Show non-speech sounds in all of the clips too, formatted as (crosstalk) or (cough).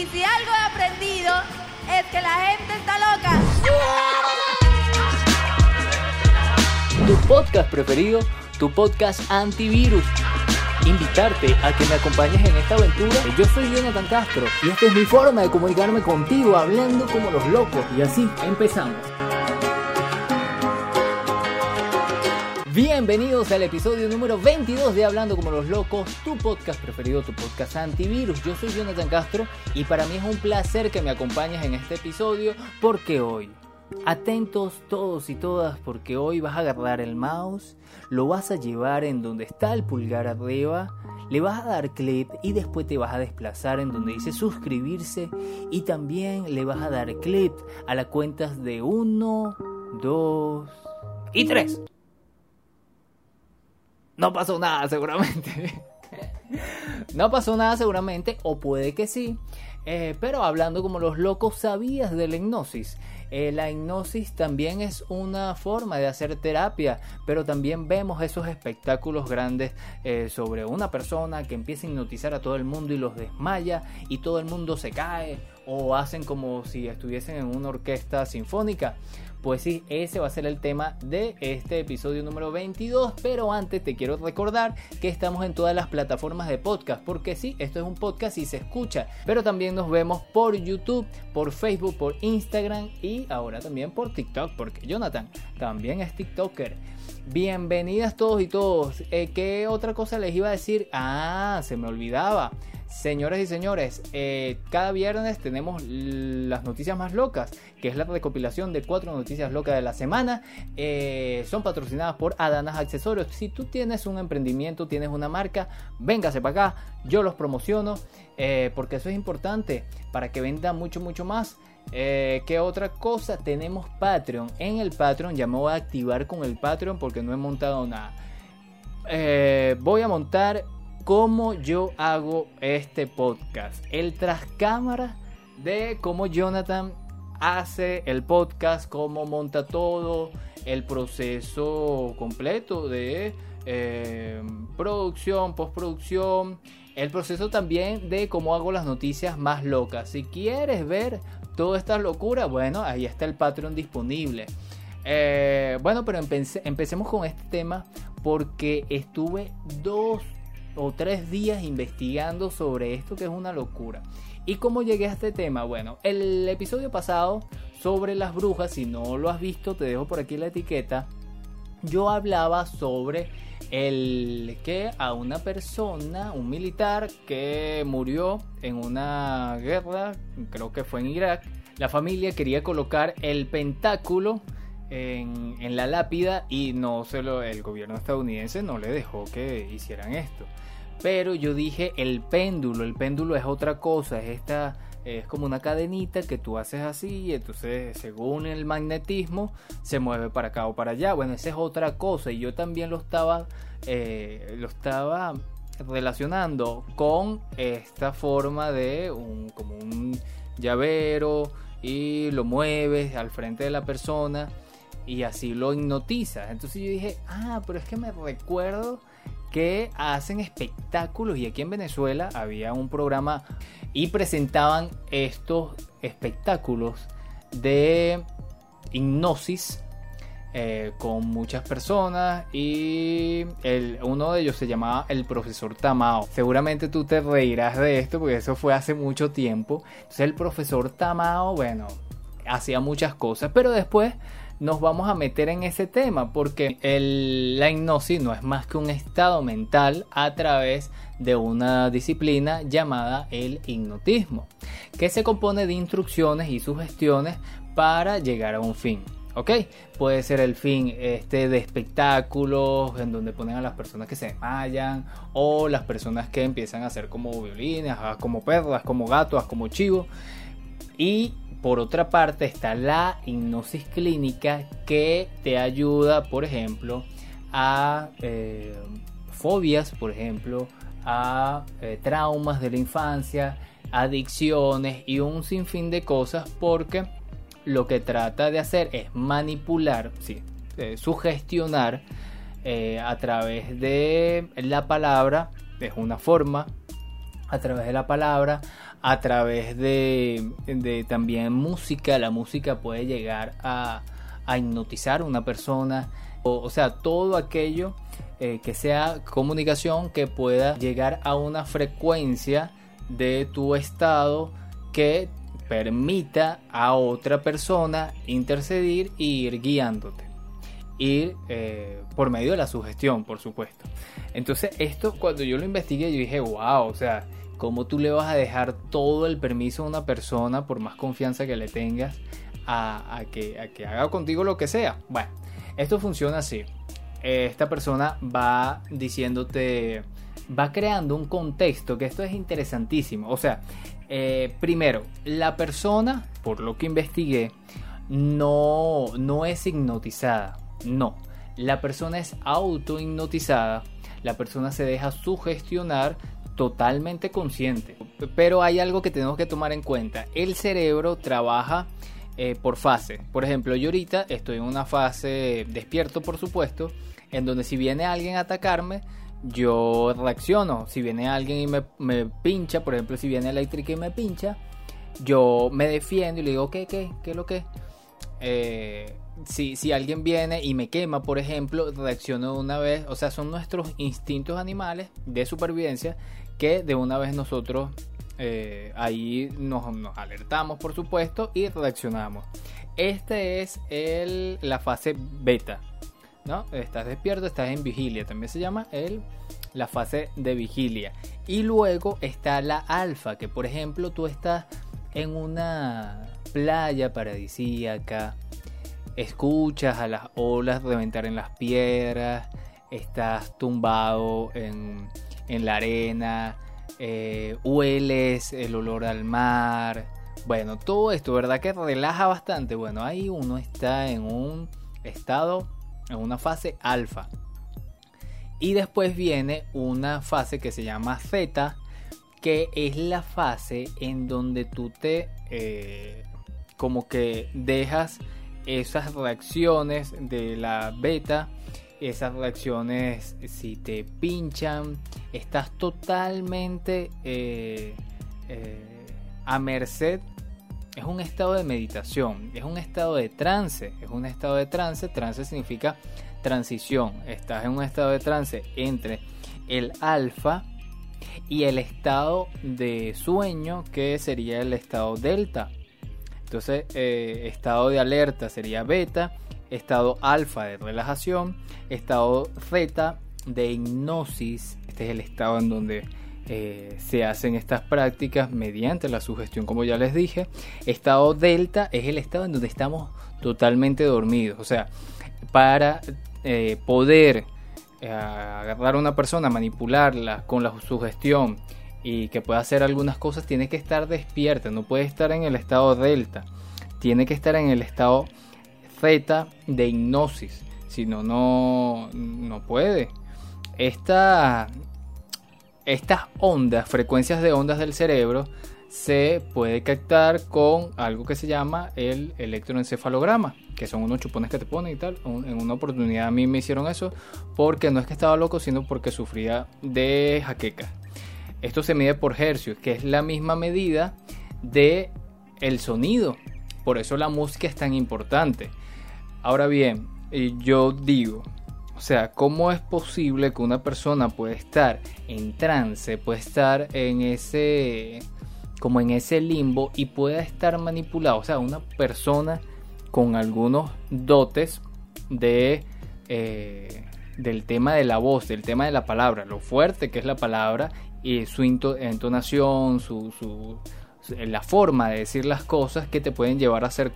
Y si algo he aprendido es que la gente está loca. Tu podcast preferido, tu podcast antivirus. Invitarte a que me acompañes en esta aventura. Yo soy Jonathan Castro y esta es mi forma de comunicarme contigo hablando como los locos. Y así empezamos. Bienvenidos al episodio número 22 de Hablando como los locos, tu podcast preferido, tu podcast antivirus. Yo soy Jonathan Castro y para mí es un placer que me acompañes en este episodio porque hoy, atentos todos y todas porque hoy vas a agarrar el mouse, lo vas a llevar en donde está el pulgar arriba, le vas a dar clip y después te vas a desplazar en donde dice suscribirse y también le vas a dar clip a las cuentas de 1, 2 y 3 no pasó nada seguramente. no pasó nada seguramente, o puede que sí. Eh, pero hablando como los locos, ¿sabías de la hipnosis? Eh, la hipnosis también es una forma de hacer terapia, pero también vemos esos espectáculos grandes eh, sobre una persona que empieza a hipnotizar a todo el mundo y los desmaya y todo el mundo se cae o hacen como si estuviesen en una orquesta sinfónica. Pues sí, ese va a ser el tema de este episodio número 22, pero antes te quiero recordar que estamos en todas las plataformas de podcast, porque sí, esto es un podcast y se escucha, pero también nos vemos por YouTube, por Facebook, por Instagram y ahora también por TikTok, porque Jonathan también es TikToker. Bienvenidas todos y todos. Eh, ¿Qué otra cosa les iba a decir? Ah, se me olvidaba. Señoras y señores, eh, cada viernes tenemos las noticias más locas, que es la recopilación de cuatro noticias locas de la semana. Eh, son patrocinadas por Adanas Accesorios. Si tú tienes un emprendimiento, tienes una marca, véngase para acá, yo los promociono, eh, porque eso es importante para que venda mucho, mucho más. ¿Qué otra cosa? Tenemos Patreon. En el Patreon ya me voy a activar con el Patreon porque no he montado nada. voy a montar cómo yo hago este podcast. El tras cámara de cómo Jonathan hace el podcast, cómo monta todo, el proceso completo de eh, producción, postproducción, el proceso también de cómo hago las noticias más locas. Si quieres ver toda esta locura, bueno, ahí está el Patreon disponible. Eh, bueno, pero empecemos con este tema porque estuve dos o tres días investigando sobre esto que es una locura. ¿Y cómo llegué a este tema? Bueno, el episodio pasado sobre las brujas, si no lo has visto, te dejo por aquí la etiqueta. Yo hablaba sobre el que a una persona, un militar que murió en una guerra, creo que fue en Irak, la familia quería colocar el pentáculo en, la lápida y no se lo, el gobierno estadounidense no le dejó que hicieran esto. Pero yo dije el péndulo, el péndulo es otra cosa, es esta es como una cadenita que tú haces así y entonces según el magnetismo se mueve para acá o para allá. Bueno, esa es otra cosa y yo también lo estaba eh, lo estaba relacionando con esta forma de un como un llavero y lo mueves al frente de la persona y así lo hipnotizas. Entonces yo dije, ah, pero es que me recuerdo que hacen espectáculos y aquí en Venezuela había un programa y presentaban estos espectáculos de hipnosis eh, con muchas personas y el, uno de ellos se llamaba el profesor Tamao. Seguramente tú te reirás de esto porque eso fue hace mucho tiempo. Entonces el profesor Tamao, bueno, hacía muchas cosas, pero después nos vamos a meter en ese tema porque la hipnosis no es más que un estado mental a través de una disciplina llamada el hipnotismo, que se compone de instrucciones y sugestiones para llegar a un fin. ¿Ok? Puede ser el fin este, de espectáculos en donde ponen a las personas que se desmayan o las personas que empiezan a hacer como violines, como perras, como gatos, como chivos. Y por otra parte está la hipnosis clínica que te ayuda, por ejemplo, a eh, fobias, por ejemplo, a eh, traumas de la infancia, adicciones y un sinfín de cosas porque lo que trata de hacer es manipular, sí, eh, sugestionar a través de la palabra, es una forma a través de la palabra, a través de, también música. La música puede llegar a, hipnotizar a una persona. O, sea, todo aquello eh, que sea comunicación que pueda llegar a una frecuencia de tu estado que permita a otra persona intercedir e ir guiándote. Ir eh, por medio de la sugestión, por supuesto. Entonces, esto cuando yo lo investigué, yo dije, wow, o sea, ¿cómo tú le vas a dejar todo el permiso a una persona, por más confianza que le tengas, a, que, haga contigo lo que sea? Bueno, esto funciona así. Esta persona va diciéndote, va creando un contexto, que esto es interesantísimo. O sea, eh, primero, la persona, por lo que investigué, no, no es hipnotizada. No, la persona es auto-hipnotizada. La persona se deja sugestionar totalmente consciente. Pero hay algo que tenemos que tomar en cuenta. El cerebro trabaja eh, por fase. Por ejemplo, yo ahorita estoy en una fase despierto, por supuesto, en donde si viene alguien a atacarme, yo reacciono. Si viene alguien y me, pincha, por ejemplo, si viene eléctrica y me pincha, yo me defiendo y le digo, ¿qué, qué, qué es lo que? Eh, si, si, alguien viene y me quema, por ejemplo, reacciono de una vez. O sea, son nuestros instintos animales de supervivencia que de una vez nosotros eh, ahí nos, alertamos, por supuesto, y reaccionamos. Este es el, la fase beta. ¿no? Estás despierto, estás en vigilia. También se llama el, la fase de vigilia. Y luego está la alfa, que por ejemplo tú estás en una playa paradisíaca, escuchas a las olas reventar en las piedras, estás tumbado en, en la arena, eh, hueles el olor al mar. Bueno, todo esto, ¿verdad? Que relaja bastante. Bueno, ahí uno está en un estado en una fase alfa. Y después viene una fase que se llama Z, que es la fase en donde tú te eh, como que dejas esas reacciones de la beta, esas reacciones si te pinchan, estás totalmente eh, eh, a merced. Es un estado de meditación, es un estado de trance, es un estado de trance, trance significa transición, estás en un estado de trance entre el alfa y el estado de sueño que sería el estado delta. Entonces, eh, estado de alerta sería beta, estado alfa de relajación, estado zeta de hipnosis, este es el estado en donde eh, se hacen estas prácticas mediante la sugestión, como ya les dije. Estado delta es el estado en donde estamos totalmente dormidos. O sea, para eh, poder eh, agarrar a una persona, manipularla con la sugestión y que pueda hacer algunas cosas, tiene que estar despierta, no puede estar en el estado delta, tiene que estar en el estado zeta de hipnosis, si no, no puede. Esta, estas ondas, frecuencias de ondas del cerebro, se puede captar con algo que se llama el electroencefalograma, que son unos chupones que te ponen y tal. En una oportunidad a mí me hicieron eso porque no es que estaba loco, sino porque sufría de jaqueca. Esto se mide por hercios, que es la misma medida de el sonido. Por eso la música es tan importante. Ahora bien, yo digo, o sea, ¿cómo es posible que una persona puede estar en trance, puede estar en ese, como en ese limbo y pueda estar manipulado? O sea, una persona con algunos dotes eh, del tema de la voz, del tema de la palabra, lo fuerte que es la palabra y su entonación, su, su, la forma de decir las cosas que te pueden llevar a hacer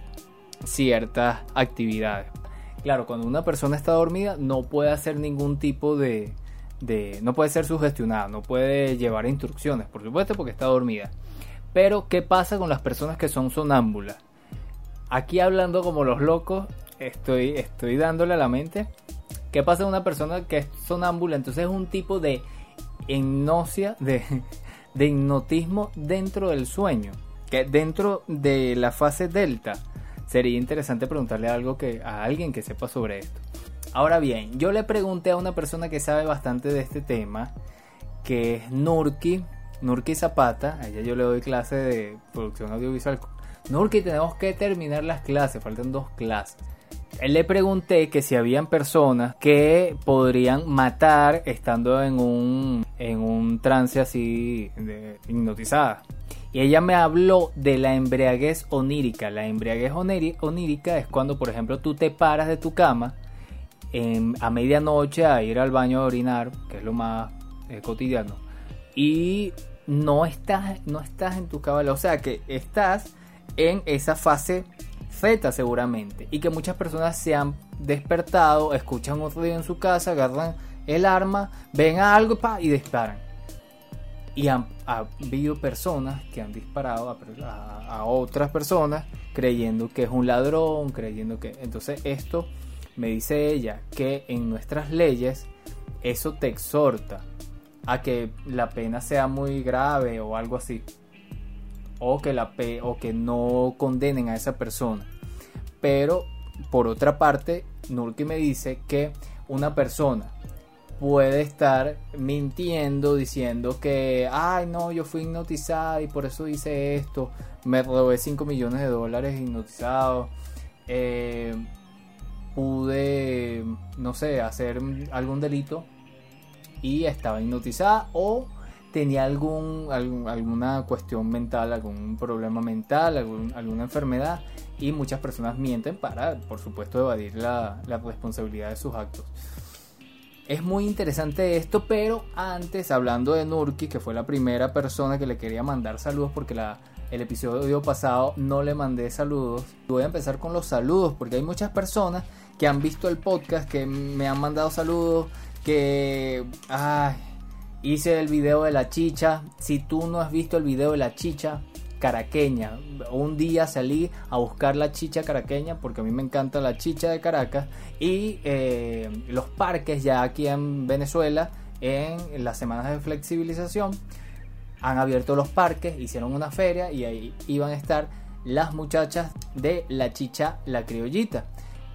ciertas actividades. Claro, cuando una persona está dormida no puede hacer ningún tipo de, no puede ser sugestionada, no puede llevar instrucciones, por supuesto, porque está dormida. Pero, ¿qué pasa con las personas que son sonámbulas? Aquí hablando como los locos, estoy, estoy dándole a la mente. ¿Qué pasa con una persona que es sonámbula? Entonces es un tipo de hipnosia, de, de hipnotismo dentro del sueño, que dentro de la fase delta sería interesante preguntarle algo que, a alguien que sepa sobre esto. Ahora bien, yo le pregunté a una persona que sabe bastante de este tema, que es Nurki, Nurki Zapata, a ella yo le doy clase de producción audiovisual. Nurki, tenemos que terminar las clases, faltan dos clases. Le pregunté que si habían personas que podrían matar estando en un, en un trance así hipnotizada. Y ella me habló de la embriaguez onírica. La embriaguez onírica es cuando, por ejemplo, tú te paras de tu cama a medianoche a ir al baño a orinar, que es lo más eh, cotidiano, y no estás, no estás en tu cabal. O sea que estás en esa fase Z seguramente. Y que muchas personas se han despertado, escuchan un ruido en su casa, agarran el arma, ven algo y disparan. Y han, ha habido personas que han disparado a, otras personas creyendo que es un ladrón, creyendo que... Entonces esto me dice ella que en nuestras leyes eso te exhorta a que la pena sea muy grave o algo así. O que, la o que no condenen a esa persona. Pero por otra parte, Nurki me dice que una persona puede estar mintiendo diciendo que, ay no, yo fui hipnotizada y por eso hice esto, me robé 5 millones de dólares hipnotizados, eh, pude, no sé, hacer algún delito y estaba hipnotizada o tenía algún, alguna cuestión mental, algún problema mental, alguna enfermedad y muchas personas mienten para, por supuesto, evadir la, la responsabilidad de sus actos. Es muy interesante esto, pero antes, hablando de Nurki, que fue la primera persona que le quería mandar saludos porque la, el episodio pasado no le mandé saludos, voy a empezar con los saludos porque hay muchas personas que han visto el podcast, que me han mandado saludos, que ay, hice el video de la chicha. Si tú no has visto el video de la chicha, caraqueña. Un día salí a buscar la chicha caraqueña porque a mí me encanta la chicha de Caracas y eh, los parques ya aquí en Venezuela en las semanas de flexibilización han abierto los parques, hicieron una feria y ahí iban a estar las muchachas de la chicha La Criollita,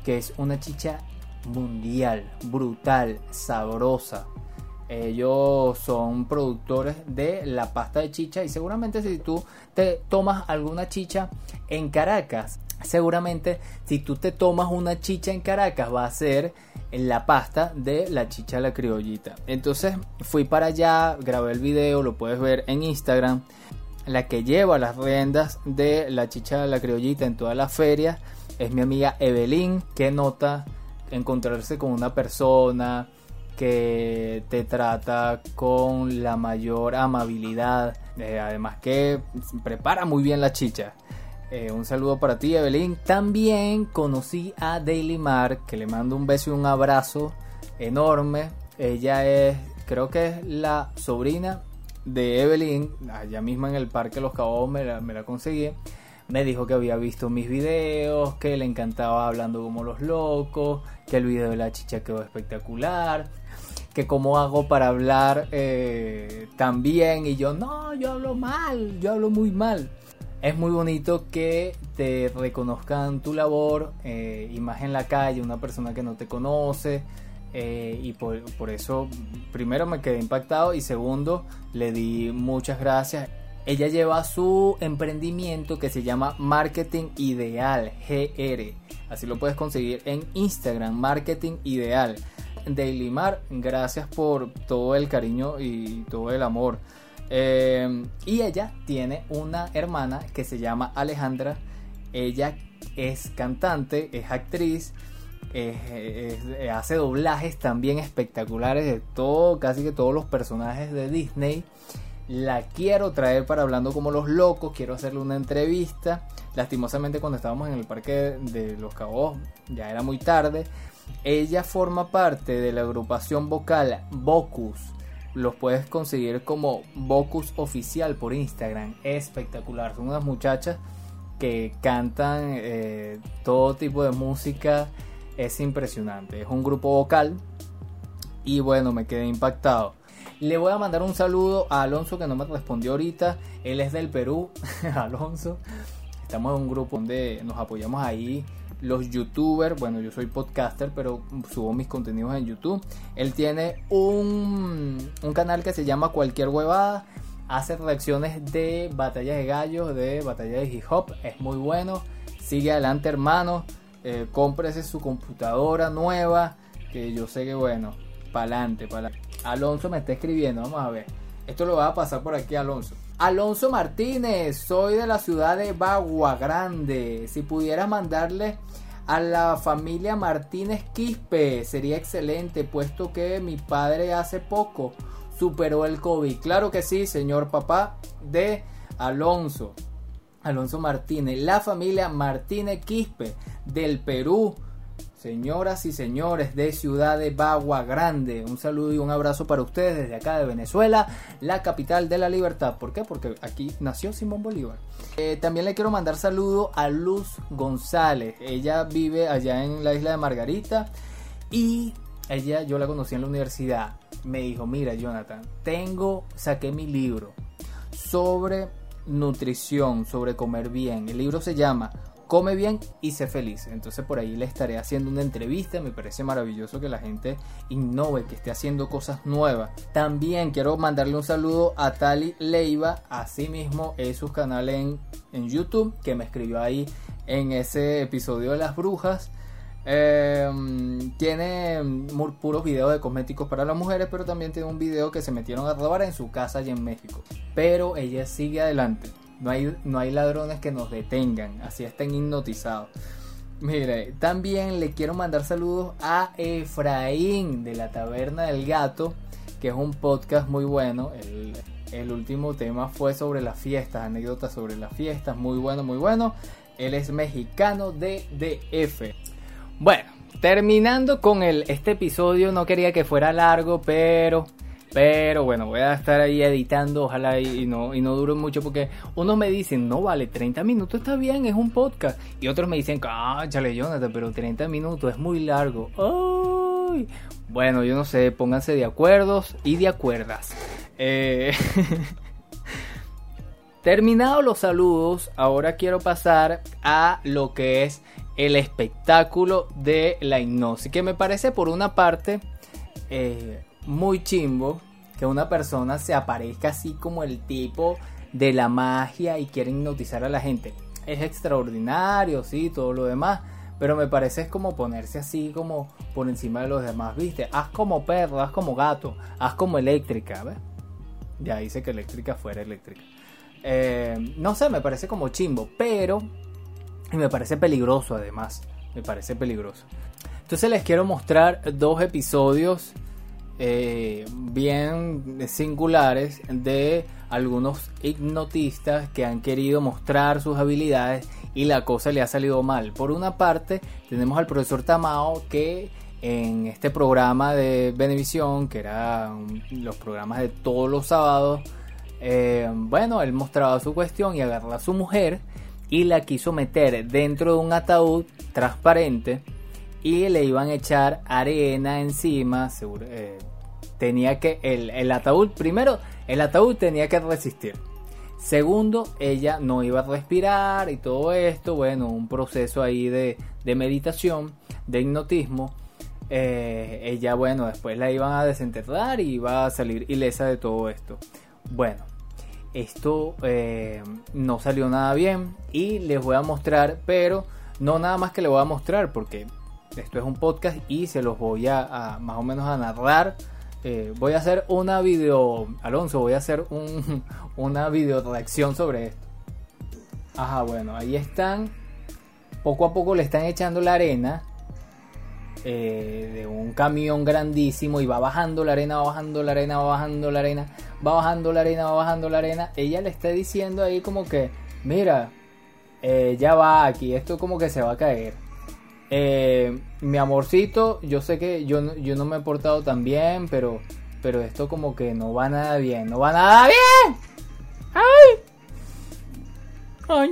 que es una chicha mundial, brutal, sabrosa, ellos son productores de la pasta de chicha y seguramente si tú te tomas alguna chicha en Caracas, seguramente si tú te tomas una chicha en Caracas va a ser la pasta de la chicha la criollita. Entonces fui para allá, grabé el video, lo puedes ver en Instagram. La que lleva las riendas de la chicha la criollita en toda la feria es mi amiga Evelyn, que nota encontrarse con una persona que te trata con la mayor amabilidad, eh, además que prepara muy bien la chicha. Eh, un saludo para ti, Evelyn. También conocí a Daily Mar, que le mando un beso y un abrazo enorme. Ella es, creo que es la sobrina de Evelyn, allá misma en el Parque Los Cabos me la, me la conseguí. Me dijo que había visto mis videos, que le encantaba hablando como los locos, que el video de la chicha quedó espectacular que cómo hago para hablar eh, tan bien y yo no, yo hablo mal, yo hablo muy mal. Es muy bonito que te reconozcan tu labor eh, y más en la calle, una persona que no te conoce. Eh, y por, por, eso, primero me quedé impactado y segundo, le di muchas gracias. Ella lleva su emprendimiento que se llama Marketing Ideal, GR. Así lo puedes conseguir en Instagram, Marketing Ideal. Daily Mar, gracias por todo el cariño y todo el amor. Eh, y ella tiene una hermana que se llama Alejandra. Ella es cantante, es actriz, hace doblajes también espectaculares de todo, casi que todos los personajes de Disney. La quiero traer para hablando como los locos, quiero hacerle una entrevista. Lastimosamente cuando estábamos en el parque de los cabos ya era muy tarde. Ella forma parte de la agrupación vocal Bocus. Los puedes conseguir como Bocus Oficial por Instagram. Espectacular. Son unas muchachas que cantan eh, todo tipo de música. Es impresionante. Es un grupo vocal. Y bueno, me quedé impactado. Le voy a mandar un saludo a Alonso que no me respondió ahorita. Él es del Perú. (laughs) Alonso. Estamos en un grupo donde nos apoyamos ahí los youtubers, bueno yo soy podcaster pero subo mis contenidos en YouTube, él tiene un, un canal que se llama Cualquier Huevada hace reacciones de batallas de gallos, de batallas de hip hop. Es muy bueno. Sigue adelante, hermano. Eh, cómprese su computadora nueva. Que yo sé que bueno. Pa'lante, pa'lante. Alonso me está escribiendo. Vamos a ver. Esto lo va a pasar por aquí, Alonso. Alonso Martínez, soy de la ciudad de Bagua Grande. Si pudiera mandarle a la familia Martínez Quispe, sería excelente, puesto que mi padre hace poco superó el COVID. Claro que sí, señor papá de Alonso. Alonso Martínez, la familia Martínez Quispe del Perú. Señoras y señores de Ciudad de Bagua Grande, un saludo y un abrazo para ustedes desde acá de Venezuela, la capital de la libertad. ¿Por qué? Porque aquí nació Simón Bolívar. Eh, también le quiero mandar saludo a Luz González. Ella vive allá en la isla de Margarita y ella yo la conocí en la universidad. Me dijo, mira Jonathan, tengo, saqué mi libro sobre nutrición, sobre comer bien. El libro se llama come bien y sé feliz. Entonces por ahí le estaré haciendo una entrevista. Me parece maravilloso que la gente innove, que esté haciendo cosas nuevas. También quiero mandarle un saludo a Tali Leiva. Asimismo es su canal en, en YouTube que me escribió ahí en ese episodio de las brujas. Em, tiene puros videos de cosméticos para las mujeres, pero también tiene un video que se metieron a robar en su casa allá en México. Pero ella sigue adelante. No hay, no hay ladrones que nos detengan, así estén hipnotizados. Mire, también le quiero mandar saludos a Efraín de la Taberna del Gato, que es un podcast muy bueno. El, último tema fue sobre las fiestas, anécdotas sobre las fiestas, muy bueno, muy bueno. Él es mexicano de DF. Bueno, terminando con el, este episodio, no quería que fuera largo, pero pero bueno, voy a estar ahí editando, ojalá y, no, y no dure mucho porque unos me dicen, no vale, 30 minutos está bien, es un podcast. Y otros me dicen, cállale Jonathan, pero 30 minutos es muy largo. Ay. Bueno, yo no sé, pónganse de acuerdos y de acuerdas. Eh... (laughs) Terminados los saludos, ahora quiero pasar a lo que es el espectáculo de la hipnosis, que me parece por una parte eh, muy chimbo que una persona se aparezca así como el tipo de la magia y quiere hipnotizar a la gente. Es extraordinario, sí, todo lo demás. Pero me parece es como ponerse así como por encima de los demás, ¿viste? Haz como perro, haz como gato, haz como eléctrica, ¿ves? Ya dice que eléctrica fuera eléctrica. Eh, no sé, me parece como chimbo, pero y me parece peligroso además. Me parece peligroso. Entonces les quiero mostrar dos episodios eh, bien singulares de algunos hipnotistas que han querido mostrar sus habilidades y la cosa le ha salido mal. Por una parte, tenemos al profesor Tamao que en este programa de Benevisión, que era los programas de todos los sábados, eh, bueno, él mostraba su cuestión y agarró a su mujer y la quiso meter dentro de un ataúd transparente y le iban a echar arena encima, eh, tenía que, el, ataúd, primero, el ataúd tenía que resistir. Segundo, ella no iba a respirar y todo esto, bueno, un proceso ahí de, meditación, de hipnotismo. Eh, ella, bueno, después la iban a desenterrar y iba a salir ilesa de todo esto. Bueno, esto eh, no salió nada bien y les voy a mostrar, pero no nada más que les voy a mostrar porque esto es un podcast y se los voy a más o menos a narrar eh, voy a hacer una video, Alonso, voy a hacer un, (laughs) una video reacción sobre esto. Ajá, bueno, ahí están. Poco a poco le están echando la arena eh, de un camión grandísimo y va bajando la arena, va bajando la arena, va bajando la arena, va bajando la arena, va bajando la arena. Ella le está diciendo ahí como que, mira, eh, ya va aquí, esto como que se va a caer. Eh, mi amorcito, yo sé que yo, yo no me he portado tan bien, pero, pero esto como que no va nada bien, no va nada bien. ¡Ay! ¡Ay!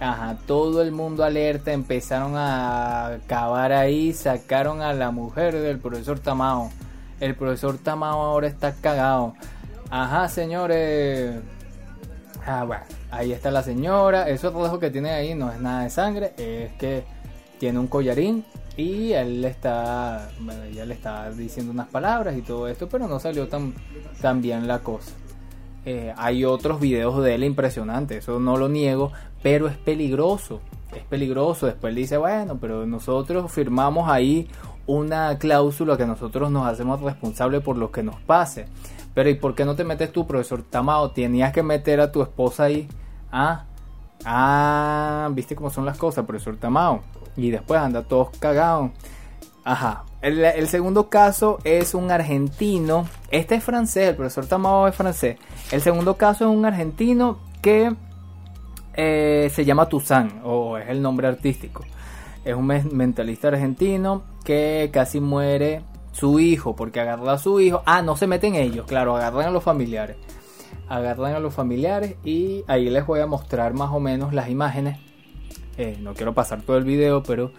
Ajá, todo el mundo alerta, empezaron a cavar ahí, sacaron a la mujer del profesor Tamao. El profesor Tamao ahora está cagado. Ajá, señores. Ah, bueno, ahí está la señora. Eso rojo que tiene ahí no es nada de sangre, es que tiene un collarín y él le está, bueno, ella le está diciendo unas palabras y todo esto, pero no salió tan, tan bien la cosa. eh, hay otros videos de él impresionantes, eso no lo niego, pero es peligroso, es peligroso. Después dice, bueno, pero nosotros firmamos ahí una cláusula que nosotros nos hacemos responsables por lo que nos pase. Pero ¿y por qué no te metes tú, profesor Tamao? Tenías que meter a tu esposa ahí. Ah, ah, viste cómo son las cosas, profesor Tamao. Y después anda todos cagados. Ajá. El, segundo caso es un argentino. Este es francés, el profesor Tamao es francés. El segundo caso es un argentino que eh, se llama Tuzán, o es el nombre artístico. Es un mentalista argentino que casi muere su hijo, porque agarra a su hijo. Ah, no se meten ellos, claro, agarran a los familiares. Agarran a los familiares y ahí les voy a mostrar más o menos las imágenes. Eh, no quiero pasar todo el video, pero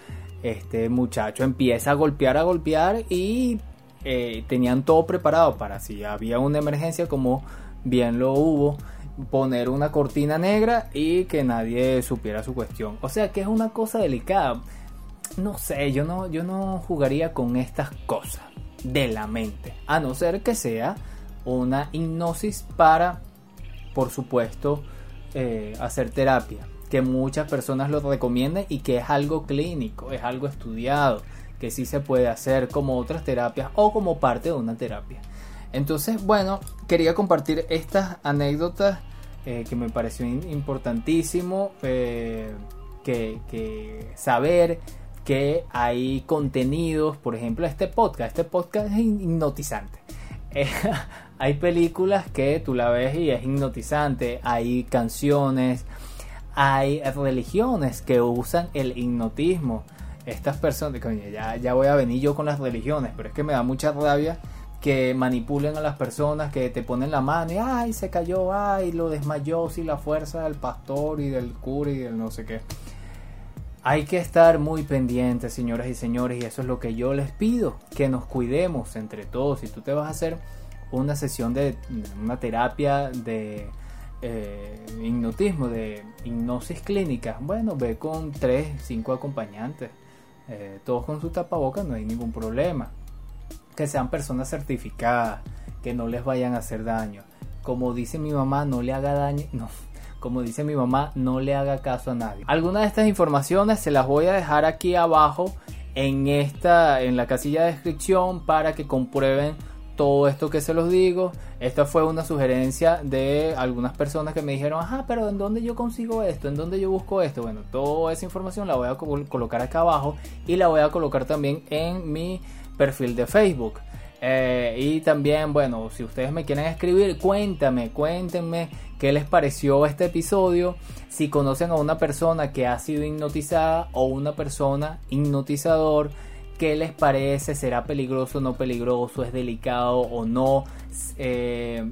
este muchacho empieza a golpear, a golpear y eh, tenían todo preparado para si había una emergencia, como bien lo hubo, poner una cortina negra y que nadie supiera su cuestión. O sea que es una cosa delicada no sé, yo no, yo no jugaría con estas cosas de la mente, a no ser que sea una hipnosis para, por supuesto, eh, hacer terapia, que muchas personas lo recomiendan y que es algo clínico, es algo estudiado, que sí se puede hacer como otras terapias o como parte de una terapia. Entonces, bueno, quería compartir estas anécdotas eh, que me pareció importantísimo eh, que, que saber que hay contenidos, por ejemplo, este podcast, este podcast es hipnotizante. (laughs) Eh, hay películas que tú la ves y es hipnotizante, hay canciones, hay religiones que usan el hipnotismo. Estas personas, coño, ya, ya voy a venir yo con las religiones, pero es que me da mucha rabia que manipulen a las personas, que te ponen la mano y ay, se cayó, ay, lo desmayó, si la fuerza del pastor y del cura y del no sé qué. Hay que estar muy pendientes, señoras y señores, y eso es lo que yo les pido, que nos cuidemos entre todos. Si tú te vas a hacer una sesión de una terapia de eh, hipnotismo, de hipnosis clínica, bueno, ve con tres, cinco acompañantes, eh, todos con su tapabocas, no hay ningún problema. Que sean personas certificadas, que no les vayan a hacer daño. Como dice mi mamá, no le haga daño, (laughs) no, como dice mi mamá, no le haga caso a nadie. Algunas de estas informaciones se las voy a dejar aquí abajo en esta en la casilla de descripción para que comprueben todo esto que se los digo. Esta fue una sugerencia de algunas personas que me dijeron, ajá, pero ¿en dónde yo consigo esto? ¿En dónde yo busco esto? Bueno, toda esa información la voy a colocar acá abajo y la voy a colocar también en mi perfil de Facebook. Eh, y también, bueno, si ustedes me quieren escribir, cuéntame, cuéntenme qué les pareció este episodio. Si conocen a una persona que ha sido hipnotizada o una persona hipnotizador, qué les parece, será peligroso o no peligroso, es delicado o no. Eh,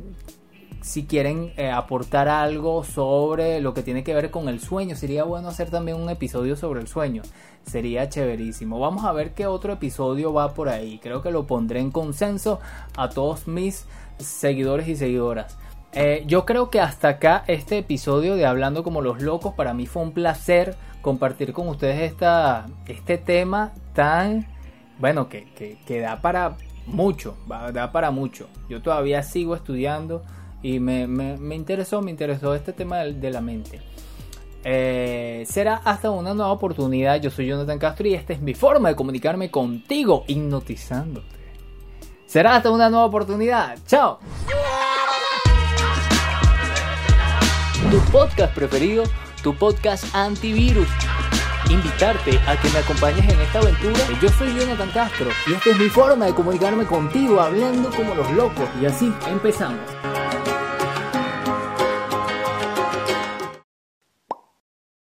si quieren eh, aportar algo sobre lo que tiene que ver con el sueño, sería bueno hacer también un episodio sobre el sueño. Sería chéverísimo. Vamos a ver qué otro episodio va por ahí. Creo que lo pondré en consenso a todos mis seguidores y seguidoras. Eh, yo creo que hasta acá este episodio de Hablando como los locos para mí fue un placer compartir con ustedes esta, este tema tan bueno que, que da para mucho, da para mucho. Yo todavía sigo estudiando y me, me, interesó, me interesó este tema de, la mente. Eh, será hasta una nueva oportunidad. Yo soy Jonathan Castro y esta es mi forma de comunicarme contigo, hipnotizándote. Será hasta una nueva oportunidad. ¡Chao! Tu podcast preferido, tu podcast antivirus. Invitarte a que me acompañes en esta aventura. Yo soy Jonathan Castro y esta es mi forma de comunicarme contigo, hablando como los locos. Y así empezamos.